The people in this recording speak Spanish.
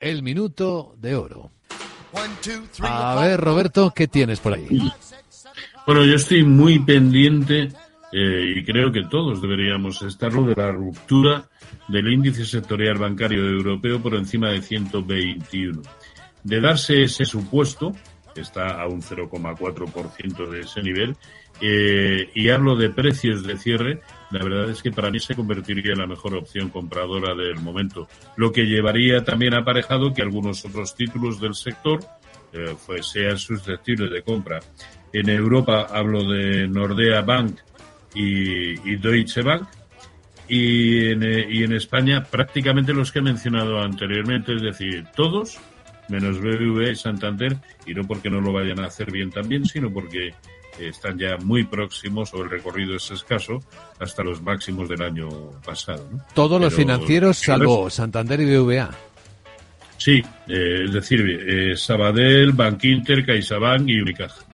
el minuto de oro. A ver, Roberto, ¿qué tienes por ahí? Bueno, yo estoy muy pendiente eh, y creo que todos deberíamos estarlo de la ruptura del índice sectorial bancario europeo por encima de 121. De darse ese supuesto, que está a un 0,4% de ese nivel, eh, y hablo de precios de cierre, la verdad es que para mí se convertiría en la mejor opción compradora del momento, lo que llevaría también aparejado que algunos otros títulos del sector pues sean susceptibles de compra. En Europa hablo de Nordea Bank y, Deutsche Bank, eh, y en España prácticamente los que he mencionado anteriormente, es decir, todos menos BBVA y Santander, y no porque no lo vayan a hacer bien también, sino porque están ya muy próximos o el recorrido es escaso hasta los máximos del año pasado. Todos los financieros salvo Santander y BVA. Sí, eh, es decir, eh, Sabadell, Bank Inter, CaixaBank y Unicaja.